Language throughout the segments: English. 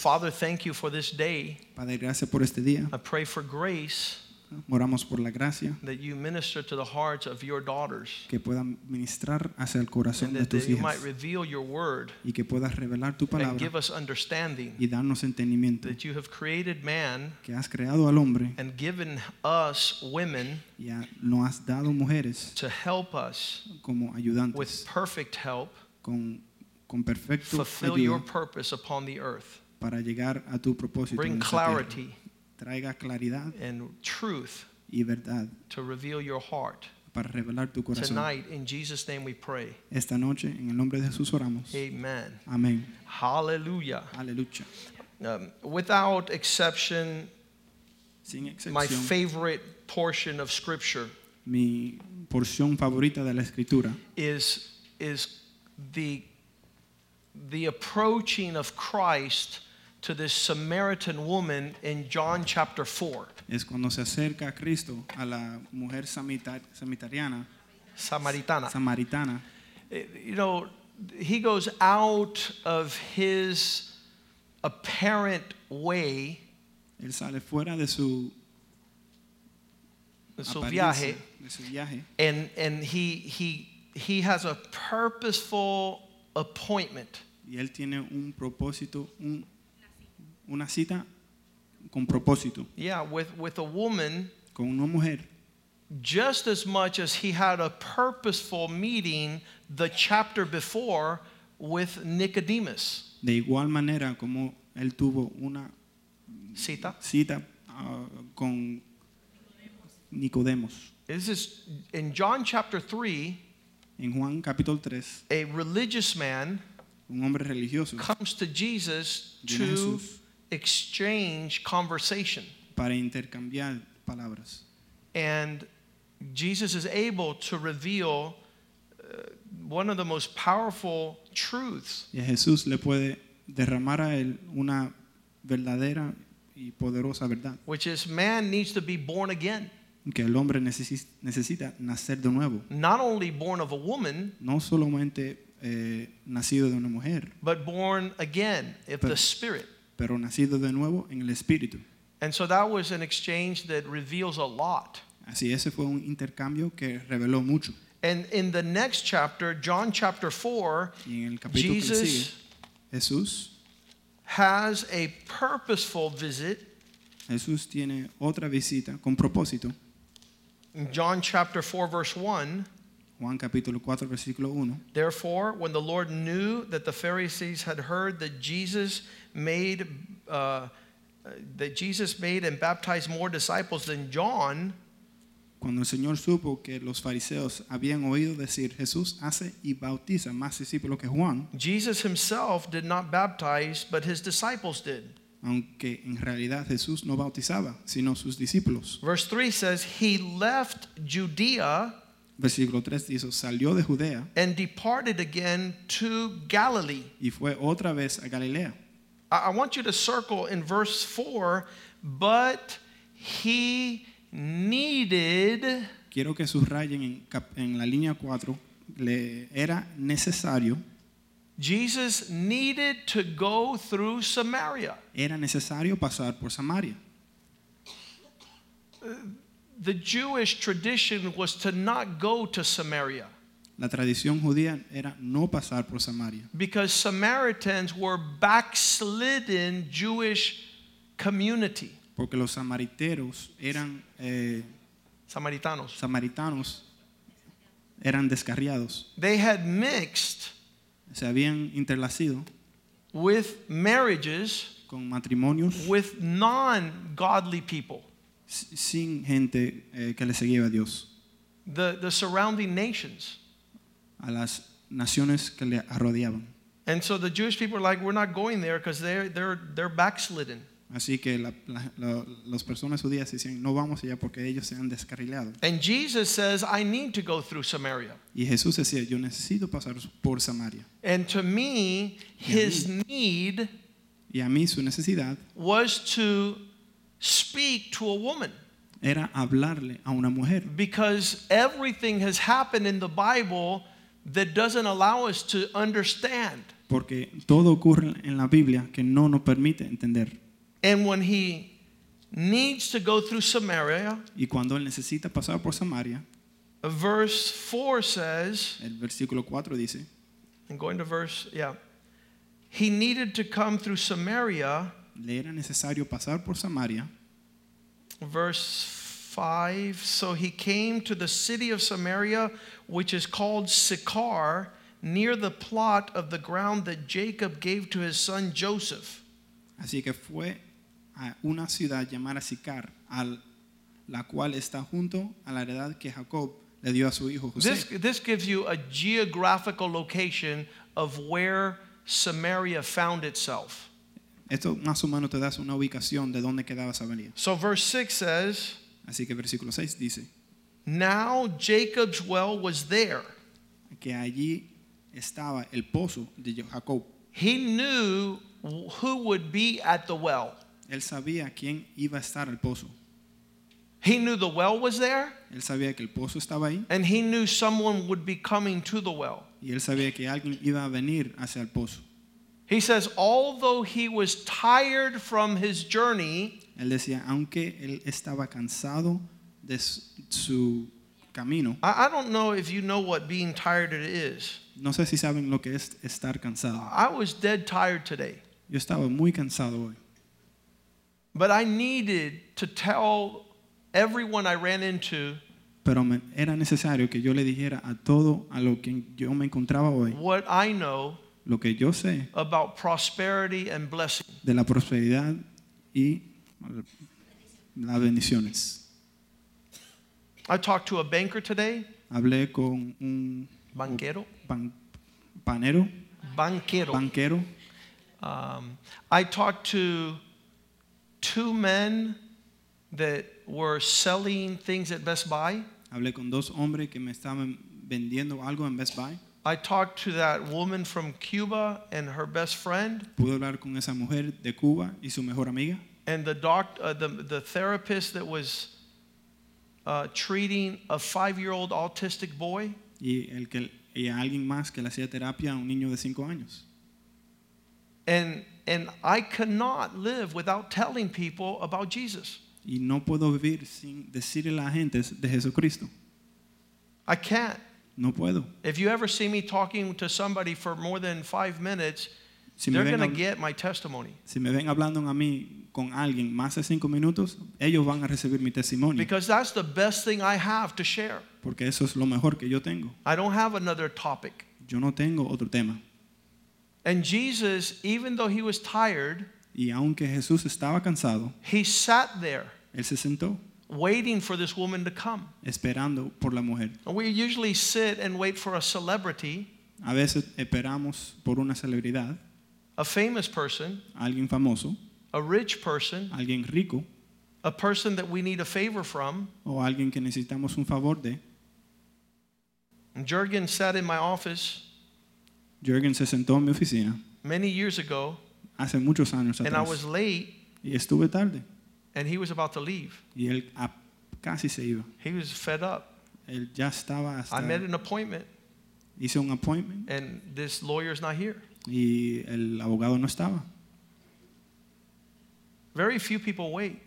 Father, thank you for this day. Padre, gracias por este día. I pray for grace Oramos por la gracia that you minister to the hearts of your daughters que puedan ministrar hacia el corazón and de that tus you hijas might reveal your word y que puedas revelar tu palabra and give us understanding y darnos entendimiento that you have created man que has creado al hombre and given us women y ha- nos has dado mujeres to help us como with perfect help con, con perfecto fulfill your purpose upon the earth. Para llegar a tu propósito Bring en esta tierra. clarity Traiga claridad and truth y verdad to reveal your heart. para revelar tu corazón. Tonight, in Jesus' name we pray. Esta noche, en el nombre de Jesús oramos. Amen. Amén. Hallelujah. Aleluya. Um, without exception, Sin my favorite portion of Scripture mi porción favorita de la escritura is, is the, the approaching of Christ to this Samaritan woman in John chapter 4. es cuando se acerca a Cristo a la mujer samita- samaritana, Samaritana. samaritana. Eh, You know, he goes out of his apparent way, Él sale fuera de su, de su viaje, de su viaje and, and he, he, he has a purposeful appointment. y él tiene un propósito, un- una cita con propósito Yeah, with, with a woman con una mujer, just as much as he had a purposeful meeting the chapter before with Nicodemus. de igual manera como él tuvo una Cita. cita ah, con Nicodemus. This is in John chapter 3, En Juan capítulo 3, a religious man un hombre religioso comes to Jesus to Jesús. Exchange conversation. para intercambiar palabras. And Jesus is able to reveal uh, one of the most powerful truths Y Jesús le puede derramar a él una verdadera y poderosa verdad, which is man needs to be born again. que el hombre necesi- necesita nacer de nuevo, Not only born of a woman, no solamente eh, nacido de una mujer, but born again of the Spirit. Pero nacido de nuevo en el Espíritu. And so that was an exchange that reveals a lot. Así ese fue un intercambio que reveló mucho. And in the next chapter, John chapter 4, Y en el capítulo que le sigue, Jesus Jesús, has a purposeful visit. Jesús tiene otra visita con propósito. In John chapter 4, verse 1, Juan capítulo 4, versículo 1. Therefore, when the Lord knew that the Pharisees had heard that Jesus made, uh, that Jesus made and baptized more disciples than John, Cuando el Señor supo que los fariseos habían oído decir Jesús hace y bautiza más discípulos que Juan, Jesus himself did not baptize, but his disciples did. aunque en realidad Jesús no bautizaba, sino sus discípulos. Verse 3 says, He left Judea Versículo 3 dice, salió de Judea and departed again to Galilee. y fue otra vez a Galilea. I want you to circle in verse 4, but he needed Quiero que subrayen en, en la línea 4, le era necesario, Jesus needed to go through Samaria. era necesario pasar por Samaria. The Jewish tradition was to not go to Samaria La tradición judía era no pasar por Samaria, because Samaritans were backslidden Jewish community. porque los samariteros eran eh, Samaritanos. samaritanos, eran descarriados, They had mixed se habían interlacido with marriages con matrimonios with non-godly people. sin gente eh, que le seguía a Dios, The, the surrounding nations. A las naciones que le rodeaban. And so the Jewish people are like, we're not going there because they're, they're, they're backslidden. Así que la- la- la- las personas judías decían, no vamos allá porque ellos se han descarrilado. And Jesus says, I need to go through Samaria. Y Jesús decía, yo necesito pasar por Samaria. And to me, his need Y a mí su necesidad was to speak to a woman era hablarle a una mujer. because everything has happened in the Bible that doesn't allow us to understand. Porque todo ocurre en la Biblia que no nos permite entender. And when he needs to go through Samaria, Y cuando él necesita pasar por Samaria, verse 4 says, el versículo 4 dice, and going to verse, yeah, he needed to come through Samaria, le era necesario pasar por Samaria. verse 5. So he came to the city of Samaria, which is called Sychar, near the plot of the ground that Jacob gave to his son Joseph. Así que fue a una ciudad llamada Sicar, al, la cual está junto a la heredad que Jacob le dio a su hijo This, this gives you a geographical location of where Samaria found itself. Esto más o menos te da una ubicación de dónde quedaba Samaria. So verse 6 says, Así que versículo 6 dice Now Jacob's well was there. que allí estaba el pozo de Jacob. He knew who would be at the well. Él sabía quién iba a estar al pozo. He knew the well was there, Él sabía que el pozo estaba ahí and he knew someone would be coming to the well. y él sabía que alguien iba a venir hacia el pozo. He says, although he was tired from his journey, Él decía, aunque él estaba cansado de su, camino, I, I don't know if you know what being tired is. no sé si saben lo que es estar cansado. I was dead tired today, Yo estaba muy cansado hoy, but I needed to tell everyone I ran into pero me- era necesario que yo le dijera a todo a lo que yo me encontraba hoy, what I know lo que yo sé about prosperity and blessing. de la prosperidad y las bendiciones. I talked to a banker today, Hablé con un banquero, pan- panero, banquero. banquero. Um, I talked to two men that were selling things at Best Buy. Hablé con dos hombres que me estaban vendiendo algo en Best Buy. I talked to that woman from Cuba and her best friend, Pude hablar con esa mujer de Cuba y su mejor amiga. And the doc, uh, the, the therapist that was uh, treating a five-year-old autistic boy. y, el que, y a alguien más que le hacía terapia a un niño de 5 años. And, and I cannot live without telling people about Jesus. Y no puedo vivir sin decirle a la gente de Jesucristo. I can't. No puedo. If you ever see me talking to somebody for more than five minutes, Si me, they're ven, going to get my testimony. si me ven hablando a mí con alguien más de 5 minutos, ellos van a recibir mi testimonio. Because that's the best thing I have to share. Porque eso es lo mejor que yo tengo. I don't have another topic. Yo no tengo otro tema. And Jesus, even though he was tired, Y aunque Jesús estaba cansado, he sat there Él se sentó waiting for this woman to come. esperando por la mujer. And we usually sit and wait for a celebrity, A veces esperamos por una celebridad, a famous person, alguien famoso, a rich person, alguien rico a person that we need a favor from. o alguien que necesitamos un favor de. And Jurgen sat in my office Jürgen se sentó en mi oficina many years ago, hace muchos años atrás. and I was late, y estuve tarde and he was about to leave. y él casi se iba. He was fed up. Él ya estaba hasta I met an appointment, hice un appointment and this lawyer is not here. Y el abogado no estaba. Very few people wait.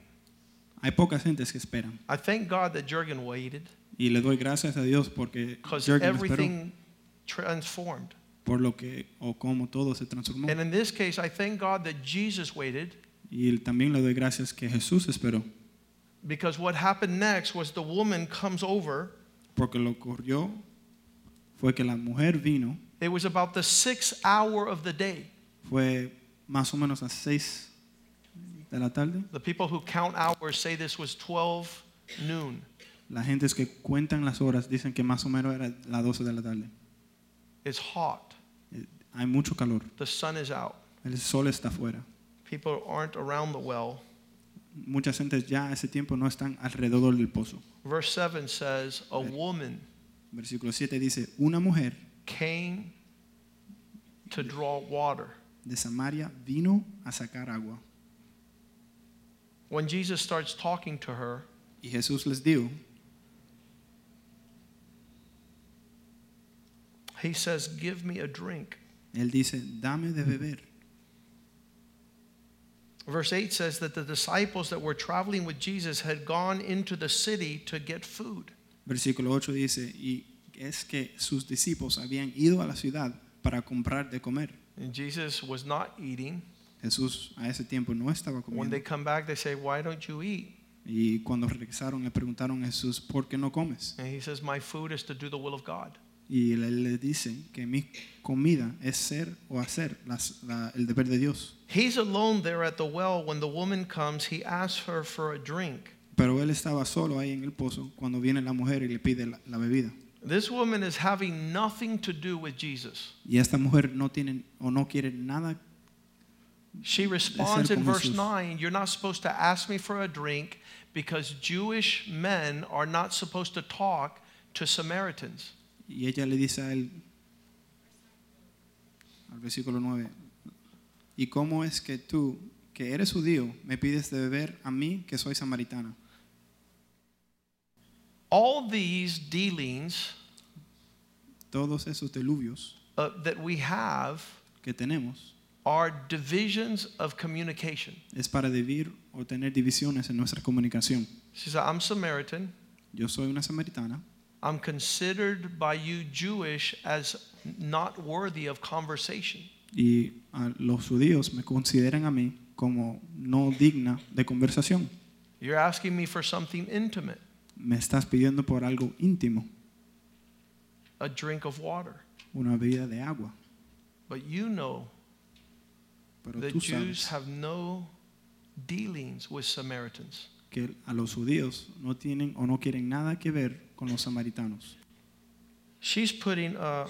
Hay pocas gentes que esperan I thank God that Jurgen waited y le doy gracias a Dios porque Jürgen esperó everything transformed. por lo que o como todo se transformó And in this case, I thank God that Jesus waited y también le doy gracias que Jesús esperó because what happened next was the woman comes over. porque lo ocurrió fue que la mujer vino It was about the sixth hour of the day. fue más o menos las seis de la tarde. The people who count hours say this was 12 noon. La gente que cuentan las horas dicen que más o menos era las 12 de la tarde. It's hot. Eh, Hay mucho calor. The sun is out. El sol está afuera. People aren't around the well. Muchas gentes ya a ese tiempo no están alrededor del pozo. Verse 7 says, A woman Versículo 7 dice, una mujer came to draw water. de Samaria vino a sacar agua. When Jesus starts talking to her, Y Jesús les dijo, he says, Give me a drink. Él dice, dame de beber. Verse 8 says that the disciples that were traveling with Jesus had gone into the city to get food. Versículo 8 dice, y es que sus discípulos habían ido a la ciudad para comprar de comer. And Jesus was not eating. Jesús a ese tiempo no estaba When they comiendo. come back, they say, Why don't you eat? Y cuando regresaron le preguntaron a Jesús, ¿por qué no comes? And he says, My food is to do the will of God. Y él le dice que mi comida es ser o hacer las- la- el deber de Dios. He's alone there at the well. When the woman comes, he asks her for a drink. Pero él estaba solo ahí en el pozo cuando viene la mujer y le pide la, la bebida. This woman is having nothing to do with Jesus. Y esta mujer no tiene o no quiere nada. She responds in verse Jesús. 9 You're not supposed to ask me for a drink because Jewish men are not supposed to talk to Samaritans. Y ella le dice a él, al versículo 9, ¿y cómo es que tú, que eres judío, me pides de beber a mí, que soy samaritana? All these dealings Todos esos diluvios uh, that we have que tenemos are divisions of communication. es para dividir o tener divisiones en nuestra comunicación. She said, I'm Samaritan. Yo soy una samaritana I'm considered by you Jewish as not worthy of conversation. y los judíos me consideran a mí como no digna de conversación. You're asking me for something intimate, Me estás pidiendo por algo íntimo, a drink of water. una bebida de agua. But you know Pero the tú Jews sabes have no dealings with Samaritans. que a los judíos no tienen o no quieren nada que ver con los samaritanos. She's putting uh,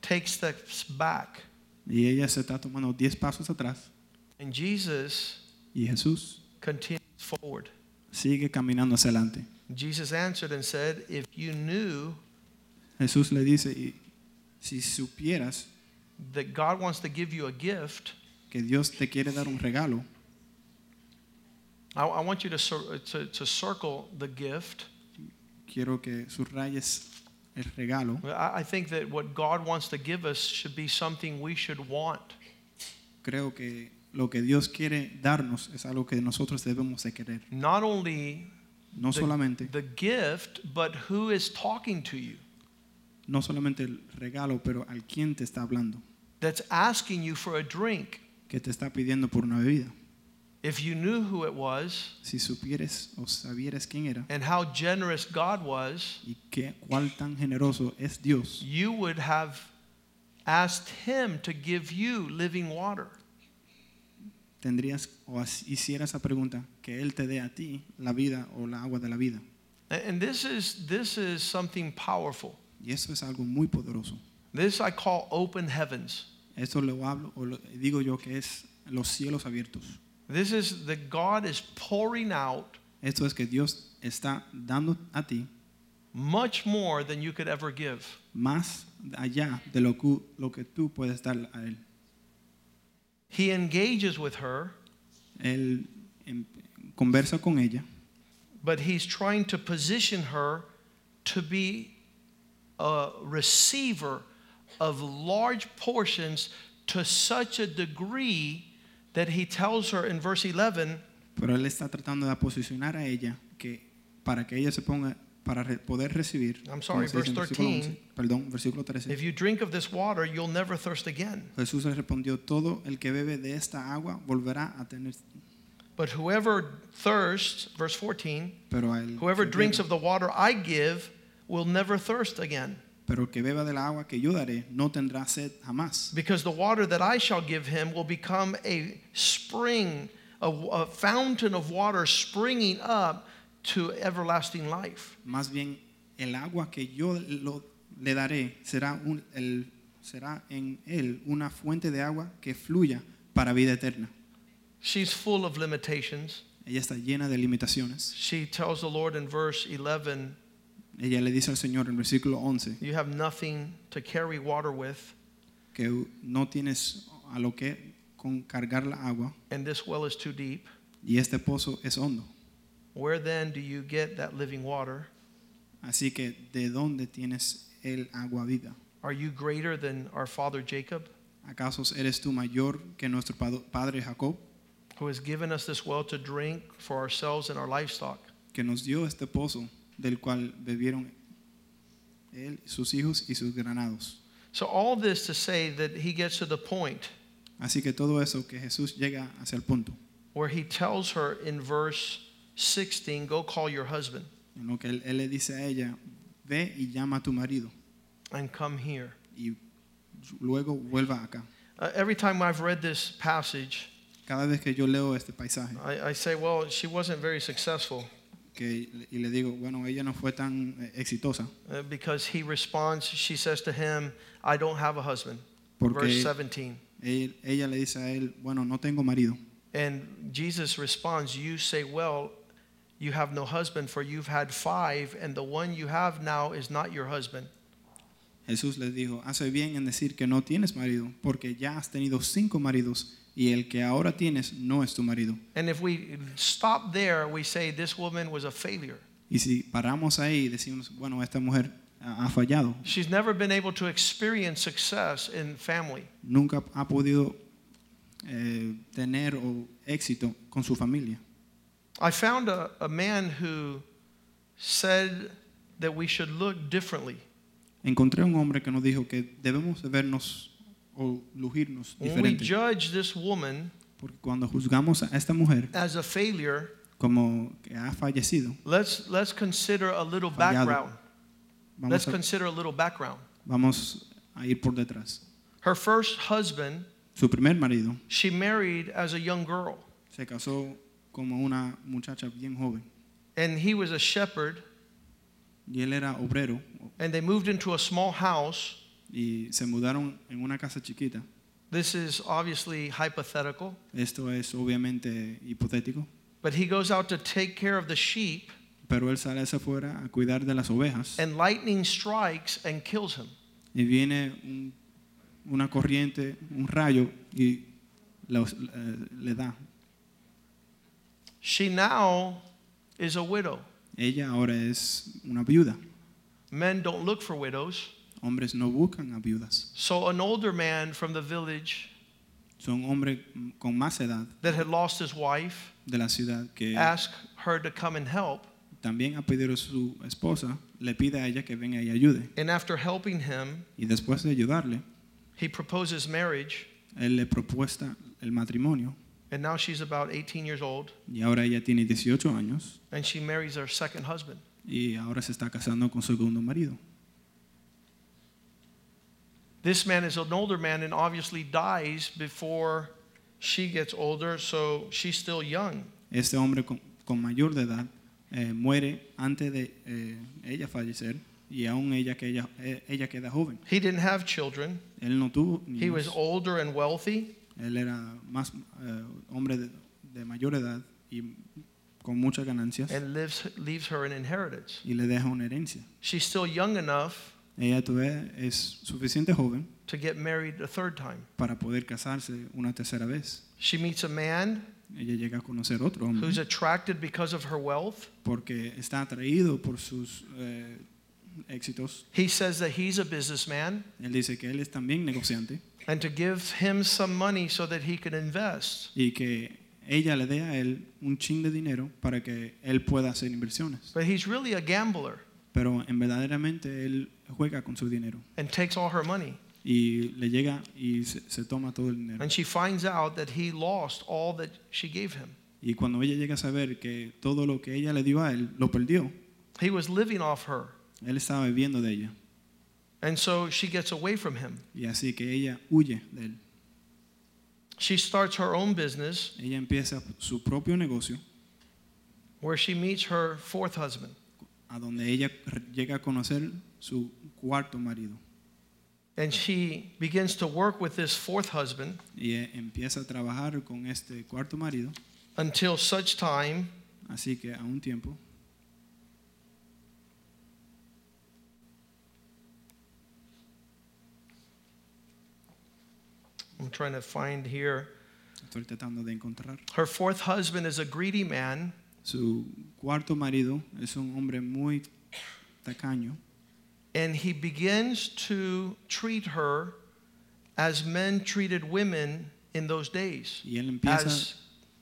take steps back, Y ella se está tomando 10 pasos atrás and Jesus y Jesús continues forward. Sigue caminando hacia adelante. Jesus answered and said, If you knew Jesús le dice, y si supieras that God wants to give you a gift, que Dios te quiere dar un regalo, I, I want you to, to, to circle the gift. quiero que subrayes el regalo. I, I think that what God wants to give us should be something we should want. Creo que lo que Dios quiere darnos es algo que nosotros debemos de querer. Not only No the, solamente, the gift, but who is talking to you, no solamente el regalo, pero al quien te está hablando, that's asking you for a drink. que te está pidiendo por una bebida. If you knew who it was Si supieres o sabieras quién era and how generous God was, y qué, cuál tan generoso es Dios, you would have asked Him to give you living water. Tendrías o hicieras esa pregunta, que Él te dé a ti la vida o la agua de la vida. And- And this is, this is something powerful. Y eso es algo muy poderoso. This I call open heavens. Esto lo hablo o lo digo yo que es los cielos abiertos. This is that God is pouring out Esto es que Dios está dando a ti much more than you could ever give. más allá de lo que, lo que tú puedes dar a Él. He engages with her, Él conversa con ella, but he's trying to position her to be a receiver of large portions to such a degree that he tells her in verse 11 pero Él está tratando de posicionar a ella que para que ella se ponga para poder recibir. I'm sorry, como se dice en verse 13. 11, perdón, versículo 13. if you drink of this water you'll never thirst again Jesús le respondió, todo el que bebe de esta agua volverá a tener, but whoever thirsts verse 14 pero el whoever que drinks of the water I give will never thirst again pero que beba del agua que yo daré no tendrá sed jamás, because the water that I shall give him will become a spring, a, a fountain of water springing up to everlasting life. más bien el agua que yo lo- le daré será, un, el, será en él una fuente de agua que fluya para vida eterna. She's full of limitations. Ella está llena de limitaciones. She tells the Lord in verse 11, Ella le dice al Señor en versículo 11 You have nothing to carry water with, que no tienes a lo que con cargar la agua and this well is too deep. y este pozo es hondo. Where then do you get that living water? Así que ¿de dónde tienes el agua viva? Are you greater than our father Jacob, ¿Acaso eres tú mayor que nuestro padre Jacob, who has given us this well to drink for ourselves and our livestock? que nos dio este pozo del cual bebieron él, sus hijos y sus granados? So, all this to say that he gets to the point Así que todo eso que Jesús llega hacia el punto where he tells her in verse 16, Go call your husband en lo que él, él le dice a ella, ve y llama a tu marido and come here. y luego vuelva acá. Uh, every time I've read this passage, Cada vez que yo leo este paisaje I, I say, Well, she wasn't very successful que, y le digo, bueno, ella no fue tan eh, exitosa uh, because he responds, She says to him, I don't have a husband. porque Verse 17. él- ella le dice a él, bueno, no tengo marido. And Jesus responds, You say, Well, you have no husband, for you've had five, and the one you have now is not your husband. Jesús les dijo, hace bien en decir que no tienes marido, porque ya has tenido cinco maridos y el que ahora tienes no es tu marido. And if we stop there, we say this woman was a failure. Y si paramos ahí y decimos, bueno, esta mujer ha ha fallado, She's never been able to experience success in family. nunca ha podido eh, tener o éxito con su familia. I found a, a man who said that we should look differently. Encontré un hombre que nos dijo que debemos vernos o lujirnos When we diferente, judge this woman porque cuando juzgamos a esta mujer as a failure, como que ha fallecido, let's, let's consider a little background. Let's vamos a, consider a little background. vamos a ir por detrás. Her first husband, Su primer marido she married as a young girl, se casó como una muchacha bien joven and he was a shepherd, y él era obrero and they moved into a small house. y se mudaron en una casa chiquita. This is obviously hypothetical, Esto es obviamente hipotético, but he goes out to take care of the sheep, pero él sale hacia afuera a cuidar de las ovejas and lightning strikes and kills him. y viene un- una corriente, un rayo y los- eh, le da. She now is a widow. Ella ahora es una viuda. Men don't look for widows. Hombres no buscan a viudas. So an older man from the village Son hombres con más edad that had lost his wife de la ciudad que asked her to come and help. también ha pedido a su esposa, le pide a ella que venga y ayude. And after helping him, Y después de ayudarle, he proposes marriage. él le propuesta el matrimonio. And now she's about 18 years old, Y ahora ella tiene 18 años and she marries her second husband. y ahora se está casando con su segundo marido. This man is an older man and obviously dies before she gets older, so she's still young. Este hombre con, con mayor de edad eh, muere antes de eh, ella fallecer y aún ella, que ella, eh, ella queda joven. He didn't have children. Él no tuvo He was older and wealthy, Él era más eh, hombre de, de mayor edad y con muchas ganancias and lives, leaves her an inheritance. y le deja una herencia. She's still young enough Ella todavía es suficiente joven to get married a third time. para poder casarse una tercera vez. She meets a man Ella llega a conocer otro hombre who's attracted because of her wealth. porque está atraído por sus eh, éxitos. He says that he's a businessman Él dice que él es también negociante and to give him some money so that he can invest. y que ella le dé a él un chin de dinero para que él pueda hacer inversiones. But he's really a gambler Pero en verdaderamente él juega con su dinero and takes all her money. y le llega y se, se toma todo el dinero. And she finds out that he lost all that she gave him. Y cuando ella llega a saber que todo lo que ella le dio a él lo perdió, He was living off her. él estaba viviendo de ella And so she gets away from him. y así que ella huye de él. She starts her own business Ella empieza su propio negocio where she meets her fourth husband. a donde ella llega a conocer su cuarto marido. And she begins to work with this fourth husband y eh, empieza a trabajar con este cuarto marido. until such time Así que a un tiempo I'm trying to find here. estoy tratando de encontrar. Her fourth husband is a greedy man, Su cuarto marido es un hombre muy tacaño and he begins to treat her as men treated women in those days y él empieza as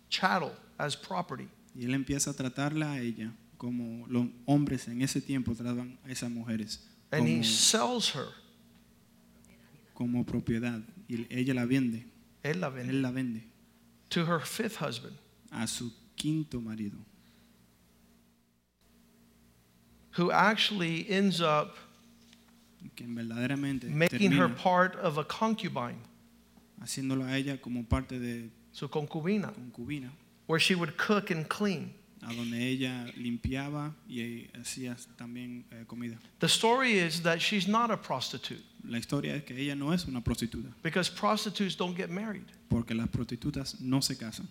chattel, as property. y él empieza a tratarla a ella como los hombres en ese tiempo trataban a esas mujeres And he sells her. como propiedad y ella la vende, Él la vende. él la vende. To her fifth husband, a su quinto marido, who actually ends up que verdaderamente making her part of a concubine, haciéndolo a ella como parte de su concubina, concubina, where she would cook and clean. A donde ella limpiaba y hacía también eh, comida. The story is that she's not a prostitute La historia es que ella no es una prostituta, because prostitutes don't get married. porque las prostitutas no se casan.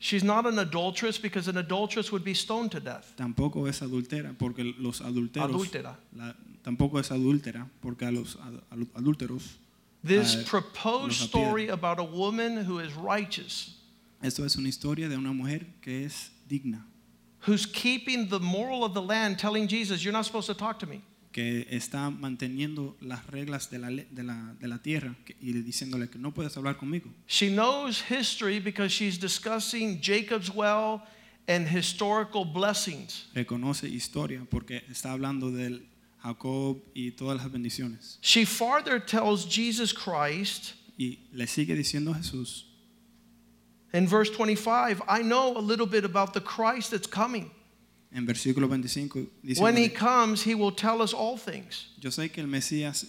She's not an adulteress because an adulteress would be stoned to death. Tampoco es adultera, porque los adulteros. Adúltera. la- tampoco es adúltera, porque a los ad- ad- adúlteros. This proposed los story about a woman who is righteous, Esto es una historia de una mujer que es digna, who's keeping the moral of the land, telling Jesus, You're not supposed to talk to me. que está manteniendo las reglas de la, de la, de la tierra y diciéndole que no puedes hablar conmigo. She knows history because she's discussing Jacob's well and historical blessings. Reconoce historia porque está hablando del Jacob y todas las bendiciones. She farther tells Jesus Christ Y le sigue diciendo a Jesús in verse 25, I know a little bit about the Christ that's coming. en versículo 25, When he comes, he will tell us all things. yo sé que el Mesías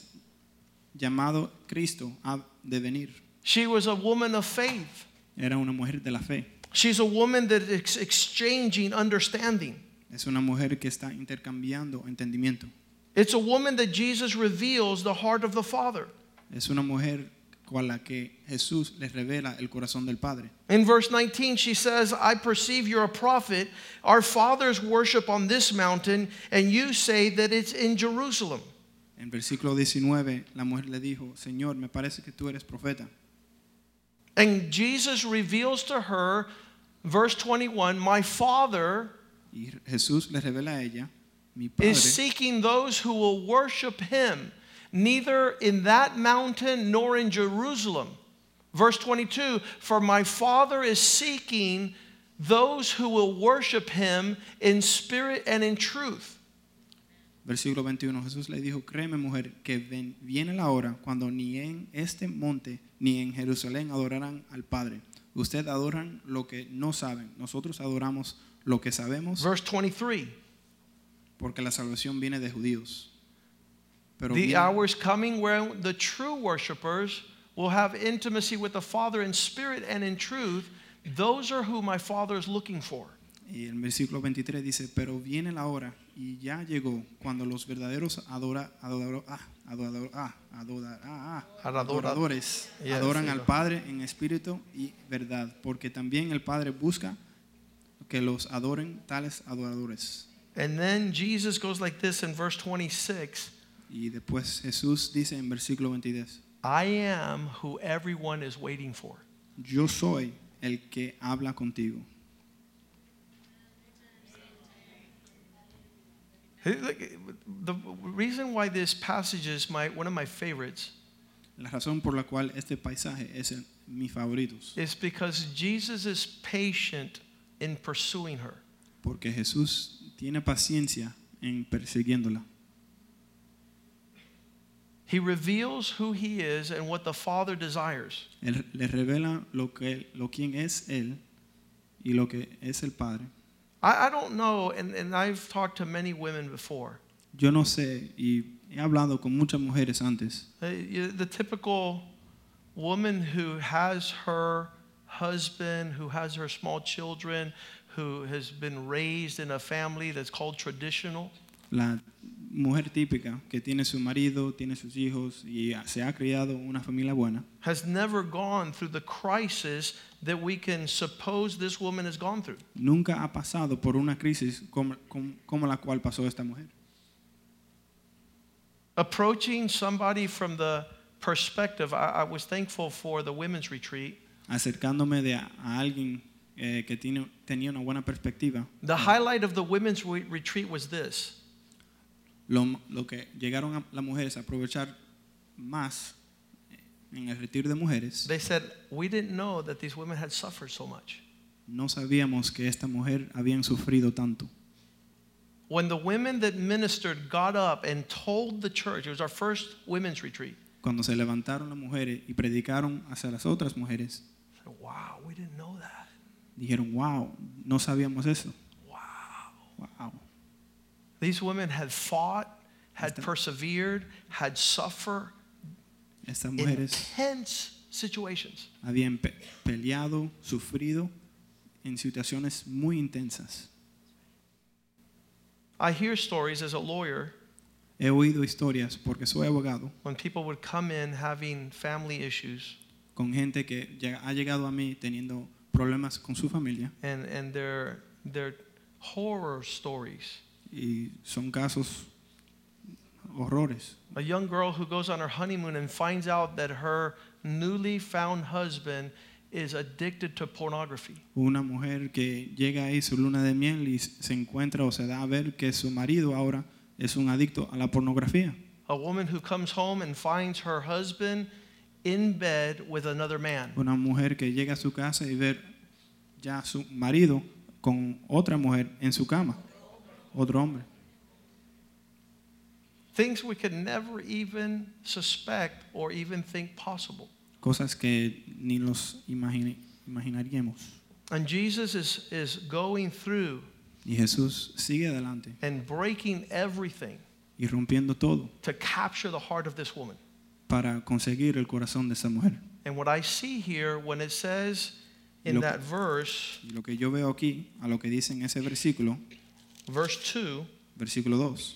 llamado Cristo ha de venir. She was a woman of faith. Era una mujer de la fe. She's a woman that is exchanging understanding. Es una mujer que está intercambiando entendimiento. It's a woman that Jesus reveals the heart of the Father. Es una mujer con la que Jesús le revela el corazón del Padre. In verse 19, she says, I perceive you're a prophet. Our fathers worship on this mountain, and you say that it's in Jerusalem. En versículo 19, la mujer le dijo, Señor, me parece que tú eres profeta. And Jesus reveals to her, verse 21, My Father Y Jesús le revela a ella, mi Padre is seeking those who will worship him, neither in that mountain nor in Jerusalem. Verse 22 For my Father is seeking those who will worship him in spirit and in truth. Versículo 21, Jesús le dijo, créeme mujer, que ven- viene la hora cuando ni en este monte ni en Jerusalén adorarán al Padre. Ustedes adoran lo que no saben, nosotros adoramos lo que sabemos Verse 23 porque la salvación viene de judíos. Pero The viene- hour is coming where the true worshipers will have intimacy with the Father in spirit and in truth. Those are who my Father is looking for. Y el versículo 23 dice, pero viene la hora y ya llegó cuando los verdaderos adora, adoro- ah, adorador- ah, adora- ah, Adora- adoradores Yes, adoran sí, al Padre en espíritu y verdad, porque también el Padre busca que los adoren tales adoradores. And then Jesus goes like this in verse 26 Y después Jesús dice en versículo 22, I am who everyone is waiting for. yo soy el que habla contigo. The reason why this passage is my, one of my favorites La razón por la cual este paisaje es el- mis favoritos, is because Jesus is patient in pursuing her. porque Jesús tiene paciencia en persiguiéndola. He reveals who he is and what the Father desires. Él le revela lo que lo quien es él y lo que es el Padre. I, I don't know, and, and I've talked to many women before. Yo no sé y he hablado con muchas mujeres antes. Uh, you- The typical woman who has her husband, who has her small children, who has been raised in a family that's called traditional. La mujer típica que tiene su marido, tiene sus hijos y se ha criado una familia buena, has never gone through the crisis that we can suppose this woman has gone through. nunca ha pasado por una crisis como, como- como la cual pasó esta mujer. Approaching somebody from the perspective, I, I was thankful for the women's retreat. Acercándome de a, a alguien eh, que tiene, tenía una buena perspectiva, The highlight of the women's re- retreat was this lo, lo que llegaron a, las mujeres a aprovechar más en el retiro de mujeres, They said, We didn't know that these women had suffered so much. no sabíamos que esta mujer habían sufrido tanto. When the women that ministered got up and told the church, it was our first women's retreat, Cuando se levantaron las mujeres y predicaron hacia las otras mujeres, said, Wow, we didn't know that. dijeron, wow, no sabíamos eso. Wow. Wow. These women had fought, had Esta- persevered, had suffered Estas mujeres intense situations. habían pe- peleado, sufrido en situaciones muy intensas. I hear stories as a lawyer He oído historias porque soy abogado when people would come in having family issues con gente que ha llegado a mí teniendo problemas con su familia and, and they're, they're horror stories. Y son casos horrores. A young girl who goes on her honeymoon and finds out that her newly found husband is addicted to pornography. Una mujer que llega ahí su luna de miel y se encuentra o se da a ver que su marido ahora es un adicto a la pornografía. A woman who comes home and finds her husband in bed with another man. Una mujer que llega a su casa y ver ya a su marido con otra mujer en su cama, otro hombre. Things we could never even suspect or even think possible. Cosas que ni los imagine- imaginaríamos. And Jesus is, is going through Y Jesús sigue adelante and breaking everything y rompiendo todo to capture the heart of this woman. para conseguir el corazón de esa mujer. And what I see here when it says in Lo- that verse, lo que yo veo aquí, a lo que dice en ese versículo, verse 2, versículo 2,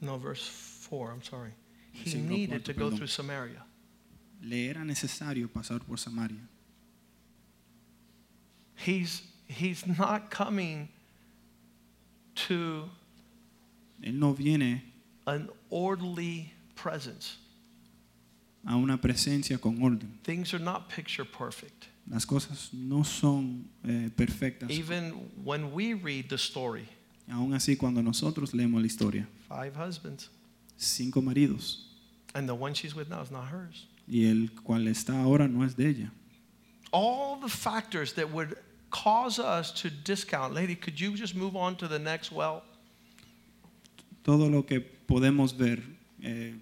no, verse 4, I'm sorry. He needed to go perdón. through Samaria. le era necesario pasar por Samaria. He's, he's not coming to Él no viene an orderly presence. A una presencia con orden. Things are not picture perfect. Las cosas no son eh, perfectas. Even when we read the story, Aún así, cuando nosotros leemos la historia, five husbands, cinco maridos and the one she's with now is not hers. y el cual está ahora no es de ella. All the factors that would cause us to discount. Lady, could you just move on to the next well? Todo lo que podemos ver, eh,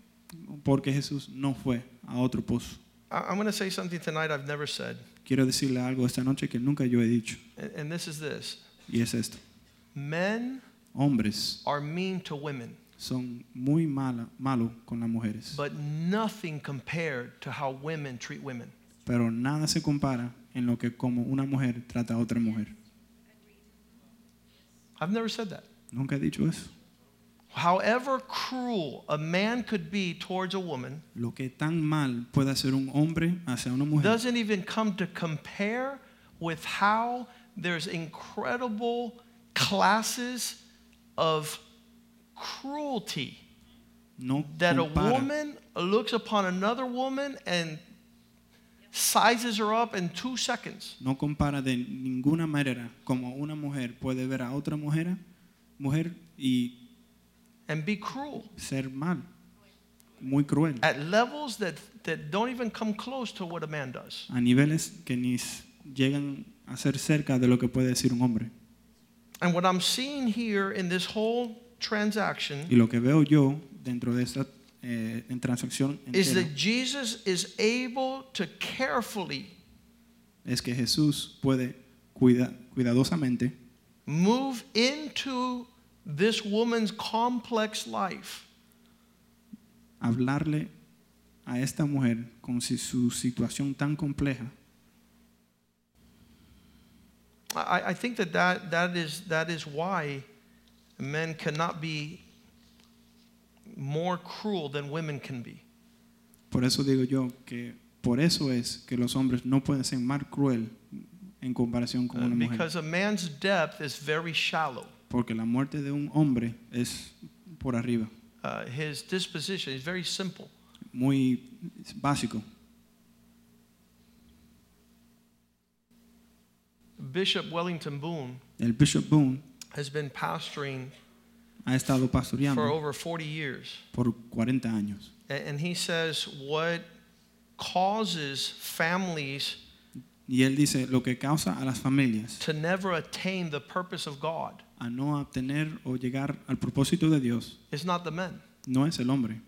porque Jesús no fue a otro pozo. I'm going to say something tonight I've never said, Quiero decirle algo esta noche que nunca yo he dicho, and, and this is this y es esto. men Hombres are mean to women, son muy mala, malos con las mujeres, but nothing compared to how women treat women. pero nada se compara en lo que como una mujer trata a otra mujer. I've never said that. Nunca he dicho eso. However cruel a man could be towards a woman Lo que tan mal puede hacer un hombre hacia una mujer doesn't even come to compare with how there's incredible classes of cruelty no that a woman looks upon another woman and sizes her up in two seconds. no compara de ninguna manera como una mujer puede ver a otra mujer, mujer y and be cruel ser mal, muy cruel, at levels that, that don't even come close to what a man does. a niveles que ni llegan a ser cerca de lo que puede decir un hombre. And what I'm seeing here in this whole transaction Y lo que veo yo dentro de esta eh, en transacción is that Jesus is able to carefully es que Jesús puede cuida- cuidadosamente move into this woman's complex life hablarle a esta mujer con su situación tan compleja I, I think that, that that is that is why men cannot be more cruel than women can be. Por eso digo yo que por eso es que los hombres no pueden ser más cruel en comparación con Uh, una mujer. because a man's depth is very shallow. Porque la muerte de un hombre es por arriba, Uh, his disposition is very simple. muy básico. Bishop Wellington Boone El Bishop Boone has been pastoring ha estado pastoreando for over 40 years. por 40 años. And he says what causes families Y él dice, lo que causa a las familias to never attain the purpose of God a no obtener o llegar al propósito de Dios is not the men, no es el hombre,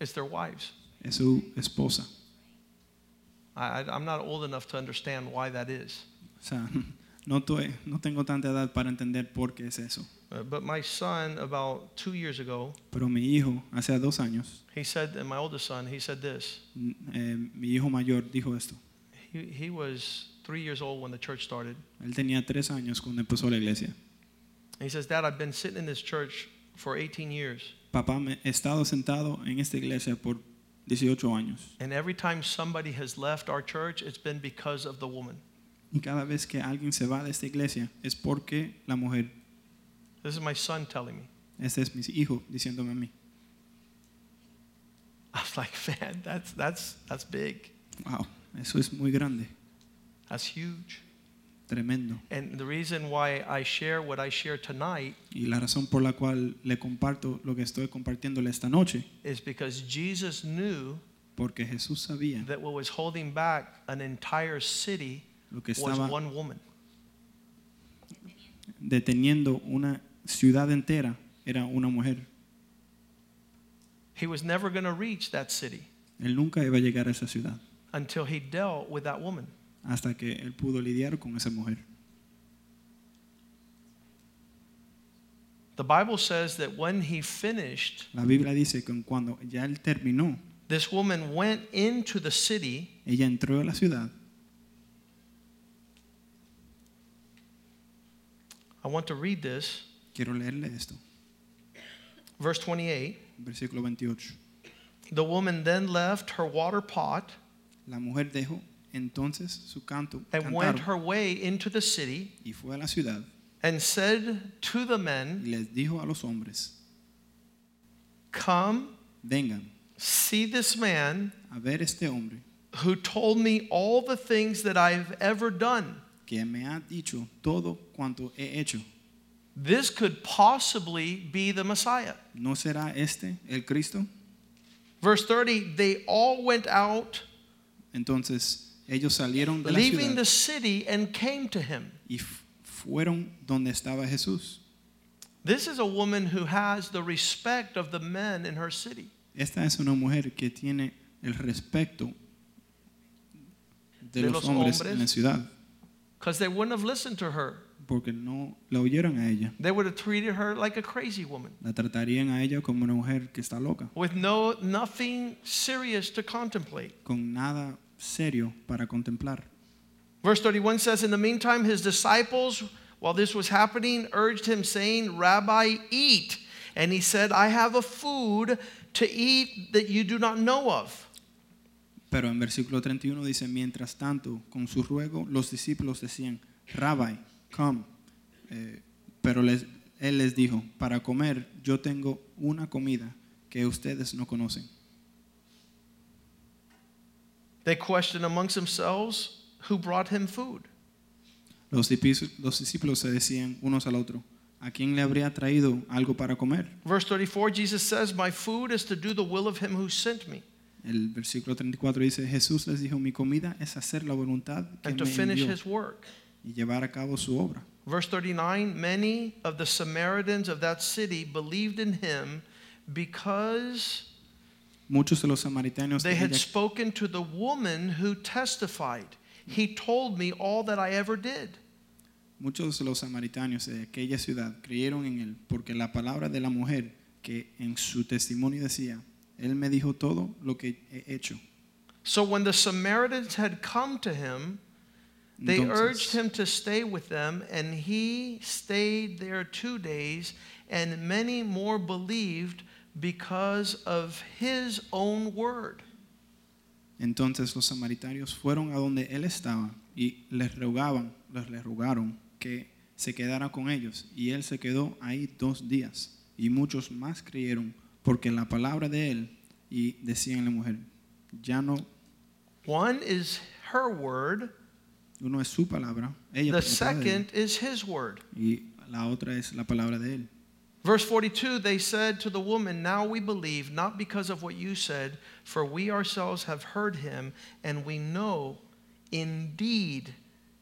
it's their wives. es su esposa. I, I- I'm not old enough to understand why that is. O sea, no, tengo tanta edad para entender por qué es eso. Uh, but my son, about two years ago, Pero mi hijo, hace dos años, he said, and my oldest son, he said this. n- eh, mi hijo mayor dijo esto. He, he was three years old when the church started. Él tenía tres años cuando empezó la iglesia. He says, Dad, I've been sitting in this church for 18 years. Papá, me he estado sentado en esta iglesia por 18 años. And every time somebody has left our church, it's been because of the woman. Y cada vez que alguien se va de esta iglesia es porque la mujer, This is my son telling me. este es mi hijo, diciéndome a mí. I was like, man, that's, that's, that's big. Wow, eso es muy grande, That's huge. tremendo. And the reason why I share what I share tonight Y la razón por la cual le comparto lo que estoy compartiéndole esta noche, is because Jesus knew porque Jesús sabía that what was holding back an entire city lo que was estaba one woman. deteniendo una ciudad entera era una mujer. He was never going to reach that city Él nunca iba a llegar a esa ciudad until he dealt with that woman. hasta que él pudo lidiar con esa mujer. The Bible says that when he finished, La Biblia dice que cuando ya él terminó, this woman went into the city ella entró a la ciudad. I want to read this. Quiero leerle esto, Verse 28. versículo 28. The woman then left her water pot La mujer dejó entonces su canto and went her way into the city y fue a la ciudad and said to the y men, les dijo a los hombres, Come, vengan see this man a ver este hombre who told me all the things that I've ever done. que me ha dicho todo cuanto he hecho. This could possibly be the Messiah. ¿No será este el Cristo? Verse 30 They all went out, Entonces ellos salieron de la leaving ciudad the city, and came to him. y fueron donde estaba Jesús. This is a woman who has the respect of the men in her city. Esta es una mujer que tiene el respeto de, De los, los hombres, hombres. en la ciudad, Because they wouldn't have listened to her. porque no la oyeron a ella. They would have treated her like a crazy woman La tratarían a ella como una mujer que está loca, with no nothing serious to contemplate. con nada serio para contemplar. Verse 31 says, In the meantime, his disciples, while this was happening, urged him, saying, Rabbi, eat. And he said, I have a food to eat that you do not know of. Pero en versículo 31 dice, mientras tanto, con su ruego, los discípulos decían, Rabbi, come. Eh, pero les- él les dijo, para comer yo tengo una comida que ustedes no conocen. They questioned amongst themselves who brought him food. Los discípulos, los discípulos se decían unos al otro, ¿a quién le habría traído algo para comer? Verse 34, Jesus says, My food is to do the will of him who sent me El versículo 34 dice, Jesús les dijo, mi comida es hacer la voluntad que and to me finish envió his work. y llevar a cabo su obra. Verse 39 Many of the Samaritans of that city believed in him because Muchos de los samaritanos they de had aquella- spoken to the woman who testified. He told me all that I ever did. Muchos de los samaritanos de aquella ciudad creyeron en él porque la palabra de la mujer que en su testimonio decía, él me dijo todo lo que he hecho. So when the Samaritans had come to him, They Entonces, urged him to stay with them, and he stayed there two days, and many more believed because of his own word. Entonces los samaritarios fueron a donde él estaba y les rogaban, les, les rogaron que se quedara con ellos. Y él se quedó ahí dos días. Y muchos más creyeron porque la palabra de él y decían la mujer, ya no, One is her word, uno es su palabra, ella the es la palabra de él, second is his word. y la otra es la palabra de él. Verse 42 They said to the woman, Now we believe, not because of what you said, for we ourselves have heard him, and we know indeed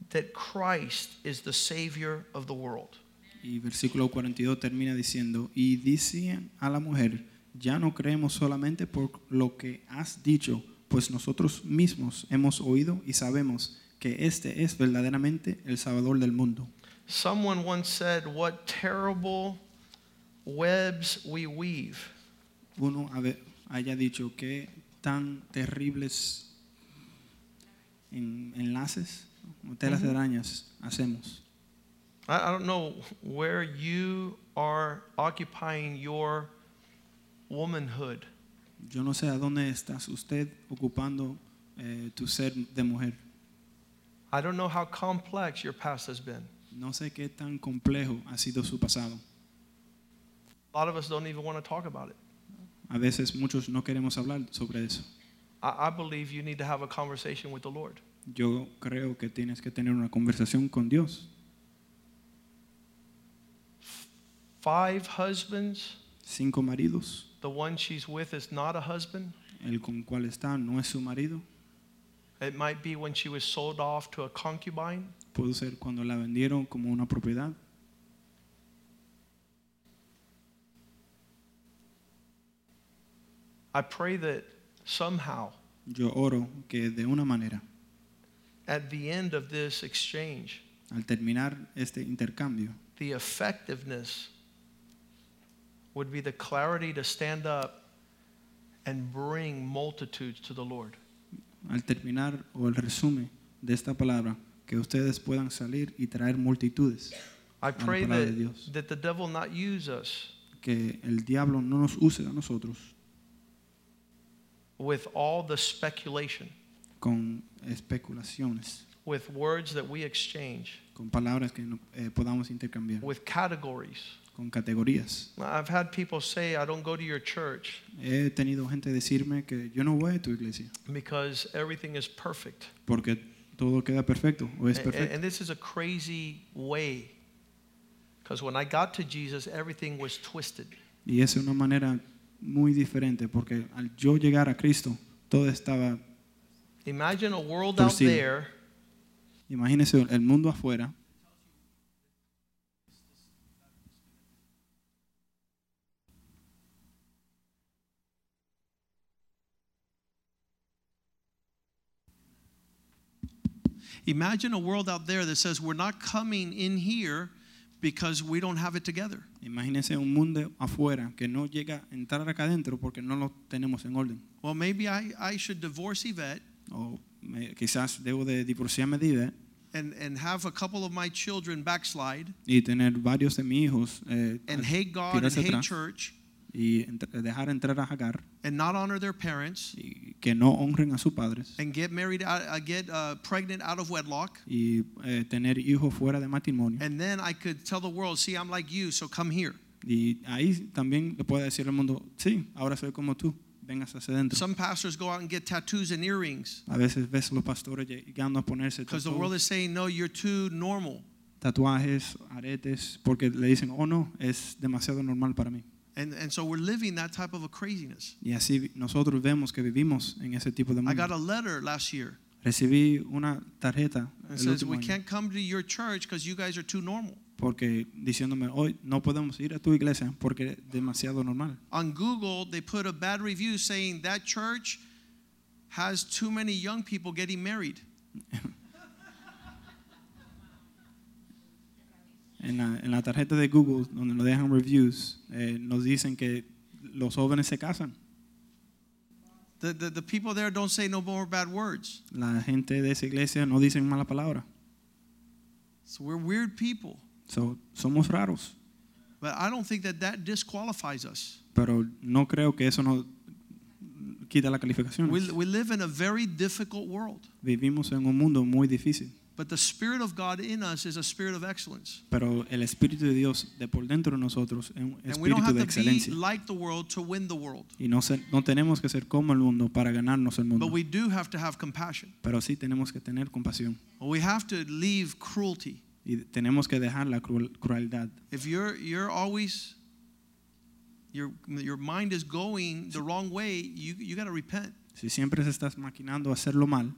that Christ is the Savior of the world. Y versículo 42 termina diciendo, y decían a la mujer, ya no creemos solamente por lo que has dicho, pues nosotros mismos hemos oído y sabemos que este es verdaderamente el Salvador del mundo. Someone once said, What terrible webs we weave. Uno haya dicho que tan terribles en- enlaces, telas de arañas, hacemos. I, I don't know where you are occupying your womanhood. Yo no sé a dónde estás usted ocupando eh, tu ser de mujer. I don't know how complex your past has been. No sé qué tan complejo ha sido su pasado. A lot of us don't even want to talk about it. A veces muchos no queremos hablar sobre eso. I, I believe you need to have a conversation with the Lord. Yo creo que tienes que tener una conversación con Dios. Five husbands, Cinco maridos, the one she's with is not a husband. el con cual está no es su marido. It might be when she was sold off to a concubine. Puede ser cuando la vendieron como una propiedad. I pray that somehow, Yo oro que de una manera, at the end of this exchange, al terminar este intercambio, the effectiveness would be the clarity to stand up and bring multitudes to the Lord. al terminar o el resumen de esta palabra, que ustedes puedan salir y traer multitudes. I pray that, that the devil not use us Que el diablo no nos use a nosotros with all the speculation, con especulaciones, with words that we exchange, con palabras que no- eh, podamos intercambiar, with categories. con categorías. I've had people say, I don't go to your church He tenido gente decirme que yo no voy a tu iglesia because everything is perfect. porque todo queda perfecto o es And, and- perfecto. and this is a crazy way. Because when I got to Jesus, everything was twisted. Y es una manera muy diferente porque al yo llegar a Cristo, todo estaba, Imagine a world out Torcido. there imagínese el mundo afuera, Imagine a world out there that says we're not coming in here because we don't have it together. imagínese un mundo afuera que no llega a entrar acá adentro porque no lo tenemos en orden. Well, maybe I, I should divorce Yvette O me- quizás debo de divorciarme de Ivette and, and have a couple of my children backslide y tener varios de mis hijos eh, and hate God and tirarse hate atrás church y dejar entrar a Hagar and not honor their parents y que no honren a sus padres and get married, out, uh, get uh, pregnant out of wedlock. y eh, tener hijos fuera de matrimonio. And then I could tell the world, see, I'm like you, so come here. Y ahí también le puede decir al mundo, sí, ahora soy como tú, vengas hacia adentro. Some pastors go out and get tattoos and earrings A veces ves los pastores llegando a ponerse because the world is saying, no, you're too normal. tatuajes, aretes, porque le dicen, oh no, es demasiado normal para mí. And, and so we're living that type of a craziness. Y así nosotros vemos que vivimos en ese tipo de I got mundo. a letter last year Recibí una tarjeta el says, último we año, can't come to your church because you guys are too normal. porque diciéndome, hoy no podemos ir a tu iglesia porque es demasiado normal. On Google, they put a bad review saying that church has too many young people getting married. En la, en la tarjeta de Google, donde nos dejan reviews, eh, nos dicen que los jóvenes se casan. The, the, the people there don't say no more bad words. La gente de esa iglesia no dicen mala palabra. So we're weird people. So, somos raros, But I don't think that that disqualifies us. pero no creo que eso nos quita la calificación. We, we live in a very difficult world. Vivimos en un mundo muy difícil, But the Spirit of God in us is a spirit of excellence. pero el Espíritu de Dios de por dentro de nosotros es un And we don't espíritu have de to be excelencia. like the world to win the world. Y no, se- no tenemos que ser como el mundo para ganarnos el mundo, But we do have to have compassion. pero sí tenemos que tener compasión We have to leave cruelty. y tenemos que dejar la cruel- crueldad. If you're you're always your your mind is going the wrong way, you you got to repent. Si siempre se estás maquinando a hacerlo mal,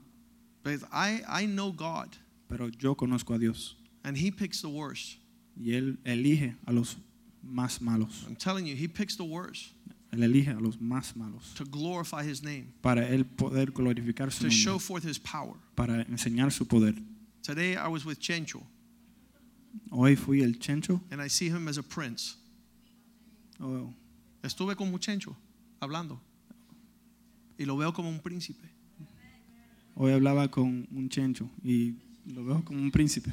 Because I I know God pero yo conozco a Dios and he picks the worst. y Él elige a los más malos. I'm telling you, he picks the worst Él elige a los más malos to glorify his name, para Él poder glorificar su to show nombre, forth his power. para enseñar su poder. Today I was with Chencho Hoy fui el Chencho. and I see him as a prince. Oh, Estuve con Muchencho hablando y lo veo como un príncipe. hoy hablaba con un Chencho y lo veo como un príncipe.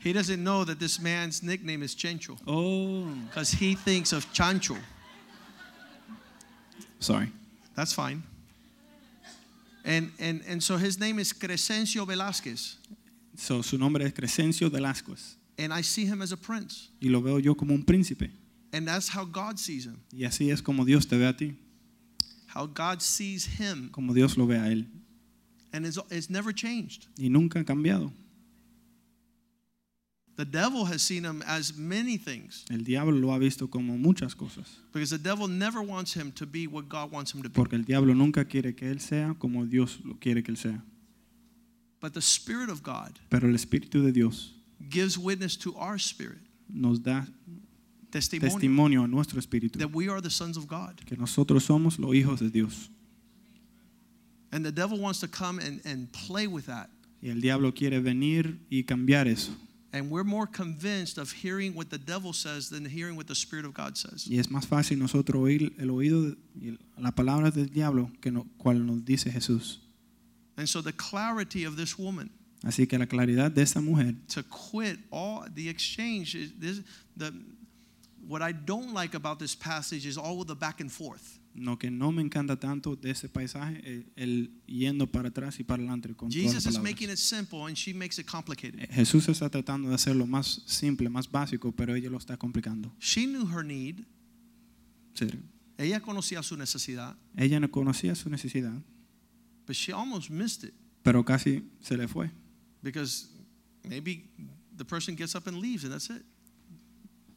He doesn't know that this man's nickname is Chencho Oh, because he thinks of Chancho. sorry. That's fine. And, and, and so his name is Crescencio Velasquez. So, su nombre es Crescencio Velasquez And I see him as a prince. y lo veo yo como un príncipe. And that's how God sees him. Y así es como Dios te ve a ti, How God sees him. como Dios lo ve a Él. And it's, it's never changed. Y nunca ha cambiado. The devil has seen him as many things El diablo lo ha visto como muchas cosas. because the devil never wants him to be what God wants him to be. Porque el diablo nunca quiere que Él sea como Dios lo quiere que Él sea. But the Spirit of God Pero el Espíritu de Dios gives witness to our spirit, nos da testimony, testimonio a nuestro espíritu that we are the sons of God. que nosotros somos los hijos de Dios. And the devil wants to come and, and play with that. Y el diablo quiere venir y cambiar eso. And we're more convinced of hearing what the devil says than hearing what the Spirit of God says. Y es más fácil nosotros oír el oído y la palabra del diablo que no, cual nos dice Jesús. And so the clarity of this woman Así que la claridad de esta mujer to quit all the exchange is this the what I don't like about this passage is all the back and forth. Lo que no me encanta tanto de ese paisaje es el yendo para atrás y para adelante con Jesus is making it simple and she makes it complicated. Eh, Jesús está tratando de hacerlo más simple, más básico, pero ella lo está complicando. She knew her need. Sí. Ella conocía su necesidad, Ella no conocía su necesidad, but she almost missed it pero casi se le fue. because maybe the person gets up and leaves and that's it.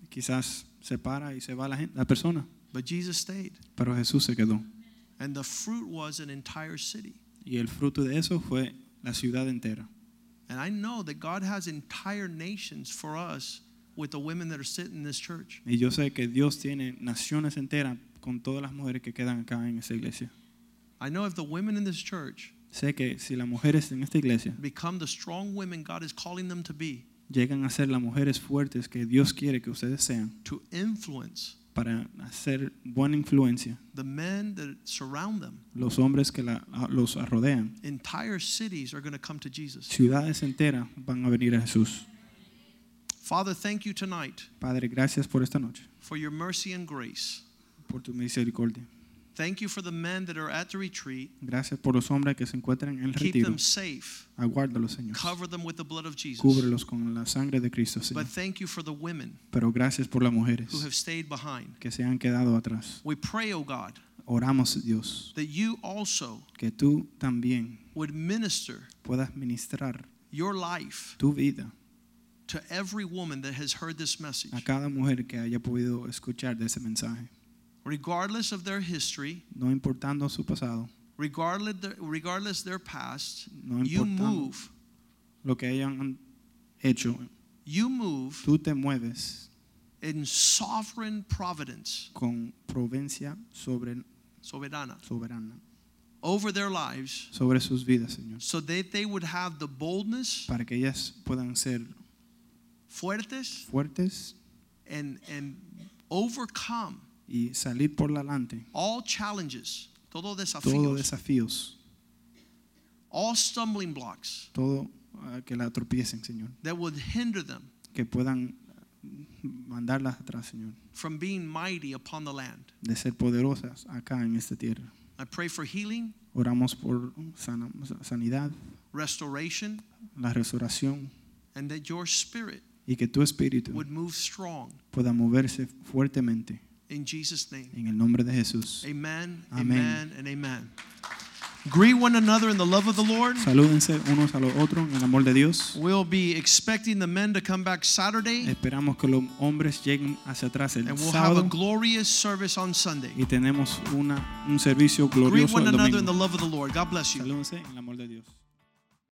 Quizás se para y se va la, gente, la persona, But Jesus stayed. pero Jesús se quedó. And the fruit was an entire city. Y el fruto de eso fue la ciudad entera. And I know that God has entire nations for us with the women that are sitting in this church. Y yo sé que Dios tiene naciones enteras con todas las mujeres que quedan acá en esa iglesia. I know if the women in this church Sé que si las mujeres en esta iglesia become the strong women God is calling them to be, llegan a ser las mujeres fuertes que Dios quiere que ustedes sean to influence para hacer buena influencia, the men that surround them, los hombres que la- los rodean, entire cities are going to come to Jesus. ciudades enteras van a venir a Jesús. Father, thank you tonight Padre, gracias por esta noche, for your mercy and grace. por tu misericordia. Thank you for the men that are at the retreat. Gracias por los hombres que se encuentran en el Keep retiro. them safe. Aguárdalos, Señor. Cover them with the blood of Jesus. Cúbrelos con la sangre de Cristo, Señor. But thank you for the women Pero gracias por las mujeres who have stayed behind. que se han quedado atrás. We pray, oh God, Oramos, Dios, that you also que tú también would minister puedas ministrar your life tu vida to every woman that has heard this message, a cada mujer que haya podido escuchar de ese mensaje, regardless of their history, no importando su pasado, regardless regardless their past. no You move, lo que hayan hecho. you move Tú te mueves in sovereign providence, con provincia sobre, soberana, soberana. Over their lives, sobre sus vidas, Señor, so that they would have the boldness, para que ellas puedan ser fuertes, fuertes and and overcome y salir por delante all challenges, todo desafíos, desafíos, all stumbling blocks, todo ah, que la tropiecen, Señor. that would hinder them Que puedan mandarlas atrás, Señor. from being mighty upon the land. De ser poderosas acá en esta tierra. I pray for healing, Oramos por sana- sanidad, restoration, la restauración and that your spirit y que tu espíritu would move strong pueda moverse fuertemente in Jesus' name. en el nombre de Jesús. Amen, amen, and amen. Greet one another in the love of the Lord. Salúdense unos a los otros en el amor de Dios. We'll be expecting the men to come back Saturday, Esperamos que los hombres lleguen hacia atrás el and we'll have a sábado glorious service on Sunday. y tenemos una, un servicio Greet glorioso one el another in the love of the Lord. God bless you. Salúdense en el amor de Dios.